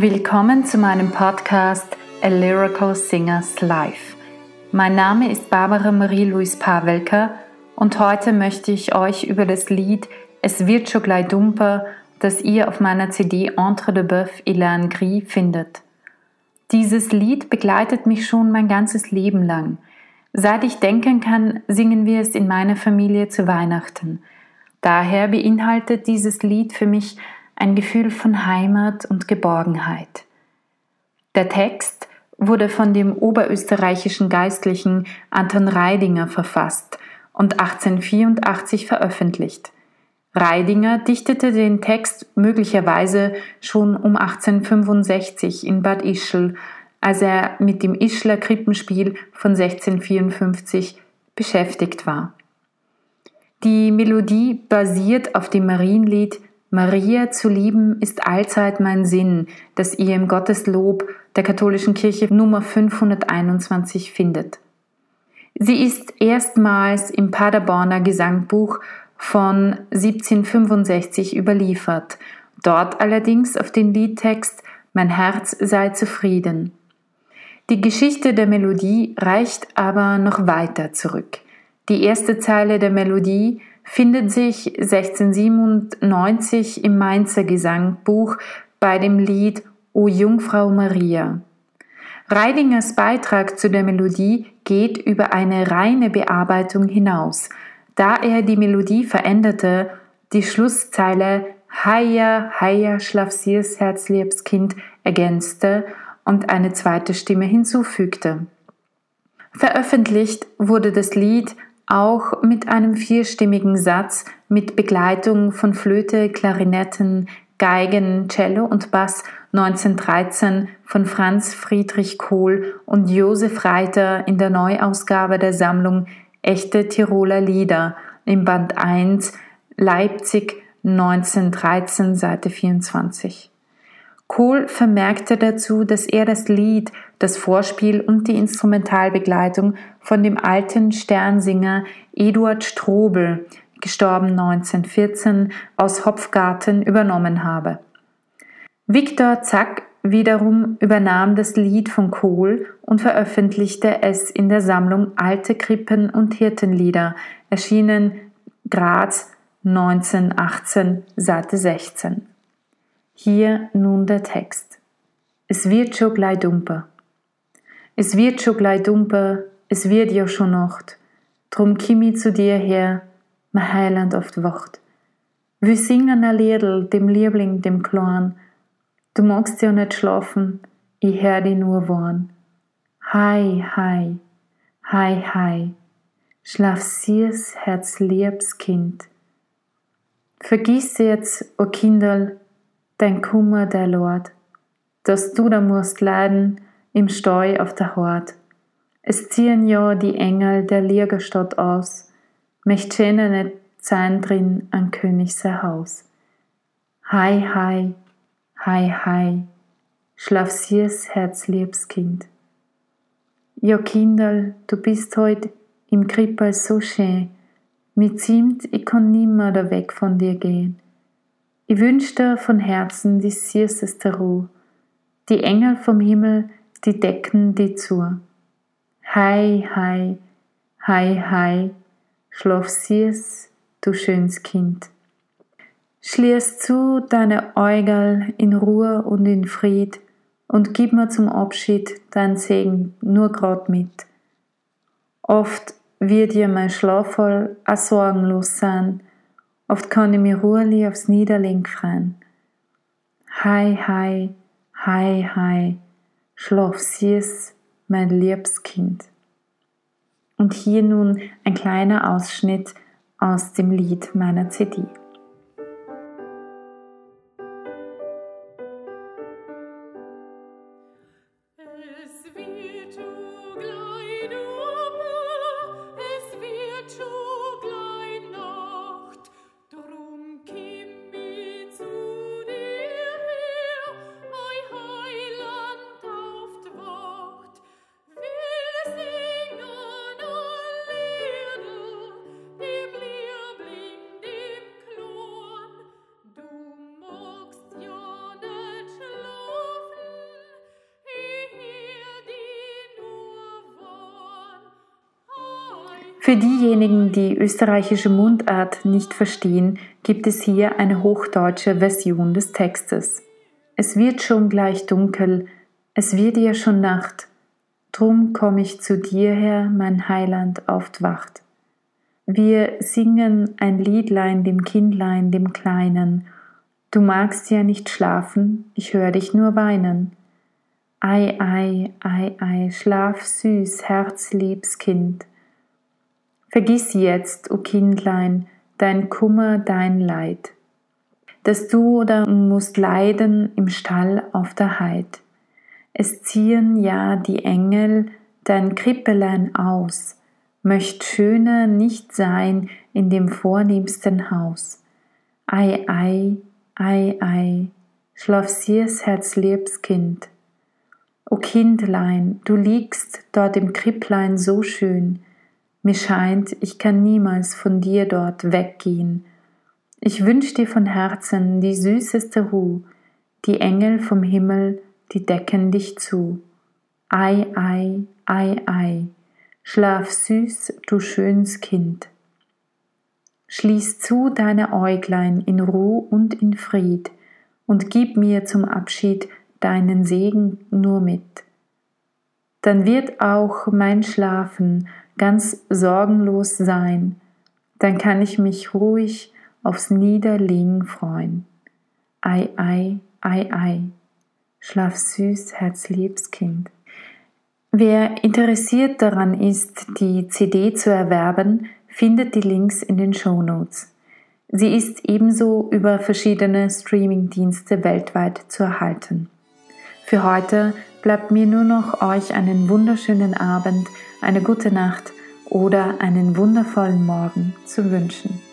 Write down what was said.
Willkommen zu meinem Podcast A Lyrical Singers Life. Mein Name ist Barbara Marie-Louise Pavelka und heute möchte ich euch über das Lied Es wird schon gleich dumper, das ihr auf meiner CD Entre de Boeuf Ilan Gris findet. Dieses Lied begleitet mich schon mein ganzes Leben lang. Seit ich denken kann, singen wir es in meiner Familie zu Weihnachten. Daher beinhaltet dieses Lied für mich ein Gefühl von Heimat und Geborgenheit. Der Text wurde von dem oberösterreichischen Geistlichen Anton Reidinger verfasst und 1884 veröffentlicht. Reidinger dichtete den Text möglicherweise schon um 1865 in Bad Ischl, als er mit dem Ischler Krippenspiel von 1654 beschäftigt war. Die Melodie basiert auf dem Marienlied Maria zu lieben ist allzeit mein Sinn, das ihr im Gotteslob der katholischen Kirche Nummer 521 findet. Sie ist erstmals im Paderborner Gesangbuch von 1765 überliefert, dort allerdings auf den Liedtext Mein Herz sei zufrieden. Die Geschichte der Melodie reicht aber noch weiter zurück. Die erste Zeile der Melodie findet sich 1697 im Mainzer Gesangbuch bei dem Lied O Jungfrau Maria. Reidingers Beitrag zu der Melodie geht über eine reine Bearbeitung hinaus, da er die Melodie veränderte, die Schlusszeile Heia, heia, schlafsiers Herzliebs Kind ergänzte und eine zweite Stimme hinzufügte. Veröffentlicht wurde das Lied auch mit einem vierstimmigen Satz mit Begleitung von Flöte, Klarinetten, Geigen, Cello und Bass 1913 von Franz Friedrich Kohl und Josef Reiter in der Neuausgabe der Sammlung Echte Tiroler Lieder im Band 1 Leipzig 1913 Seite 24. Kohl vermerkte dazu, dass er das Lied, das Vorspiel und die Instrumentalbegleitung von dem alten Sternsinger Eduard Strobel, gestorben 1914, aus Hopfgarten übernommen habe. Viktor Zack wiederum übernahm das Lied von Kohl und veröffentlichte es in der Sammlung Alte Krippen und Hirtenlieder, erschienen Graz 1918, Seite 16. Hier nun der Text. Es wird schon gleich dumper. Es wird schon gleich dumper, es wird ja schon Nacht. Drum komm ich zu dir her, mein Heiland die Wacht. Wir singen ein Liedl, dem Liebling, dem Klein. Du magst ja nicht schlafen, ich hör dich nur warn. Hei, hei, hei, hei, schlaf sies Herz liebs Kind. Vergiss jetzt, o Kinderl, dein Kummer, der Lord, dass du da musst leiden im Steu auf der Hort. Es ziehen ja die Engel der Liergerstadt aus, möcht schöner nicht sein drin an König Haus. Hei, hei, hei, hei, schlaf sies Herzliebs Kind. Ja, Kinderl, du bist heut im Krippel so schön, mit Zimt, ich kann nimmer da weg von dir gehen. Ich wünsch dir von Herzen die süßeste Ruhe. Die Engel vom Himmel, die decken die zu. Hei, hei, hei, hei, schlaf süß, du schönes Kind. Schließ zu deine Äugel in Ruhe und in Fried und gib mir zum Abschied dein Segen nur grad mit. Oft wird dir mein Schlafvoll a sorgenlos sein, Oft kann ich mir ruhig aufs Niederlegen freuen. Hi, hi, hi, hi, schlaf süß, mein liebes Kind. Und hier nun ein kleiner Ausschnitt aus dem Lied meiner CD. Für diejenigen, die österreichische Mundart nicht verstehen, gibt es hier eine hochdeutsche Version des Textes. Es wird schon gleich dunkel, es wird ja schon Nacht, drum komm ich zu dir her, mein Heiland oft wacht. Wir singen ein Liedlein dem Kindlein, dem Kleinen, du magst ja nicht schlafen, ich hör dich nur weinen. Ei, ei, ei, ei, schlaf süß, herzliebs Kind. Vergiss jetzt, o Kindlein, dein Kummer, dein Leid, dass du oder musst leiden im Stall auf der Heid. Es ziehen ja die Engel dein Krippelein aus, möcht schöner nicht sein in dem vornehmsten Haus. Ei, ei, ei, ei, schlaf sirs herzliebs Kind. O Kindlein, du liegst dort im Kripplein so schön, mir scheint, ich kann niemals von dir dort weggehen. Ich wünsch dir von Herzen die süßeste Ruh, die Engel vom Himmel, die decken dich zu. Ei, ei, ei, ei, schlaf süß, du schönes Kind. Schließ zu deine Äuglein in Ruh und in Fried und gib mir zum Abschied deinen Segen nur mit. Dann wird auch mein Schlafen ganz sorgenlos sein, dann kann ich mich ruhig aufs Niederlegen freuen. Ei, ei, ei, ei, schlaf süß, herzliebs Kind. Wer interessiert daran ist, die CD zu erwerben, findet die Links in den Show Notes. Sie ist ebenso über verschiedene Streaming-Dienste weltweit zu erhalten. Für heute bleibt mir nur noch euch einen wunderschönen Abend, eine gute Nacht oder einen wundervollen Morgen zu wünschen.